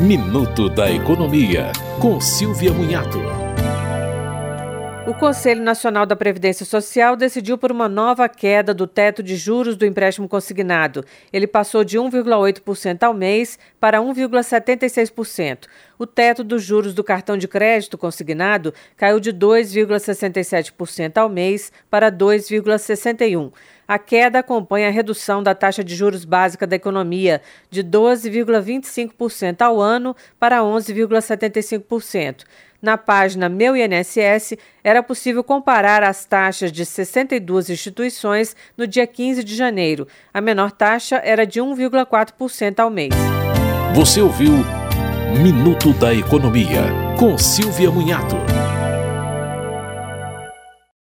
Minuto da Economia, com Silvia Munhato. O Conselho Nacional da Previdência Social decidiu por uma nova queda do teto de juros do empréstimo consignado. Ele passou de 1,8% ao mês para 1,76%. O teto dos juros do cartão de crédito consignado caiu de 2,67% ao mês para 2,61%. A queda acompanha a redução da taxa de juros básica da economia de 12,25% ao ano para 11,75%. Na página Meu INSS, era possível comparar as taxas de 62 instituições no dia 15 de janeiro. A menor taxa era de 1,4% ao mês. Você ouviu Minuto da Economia, com Silvia Munhato.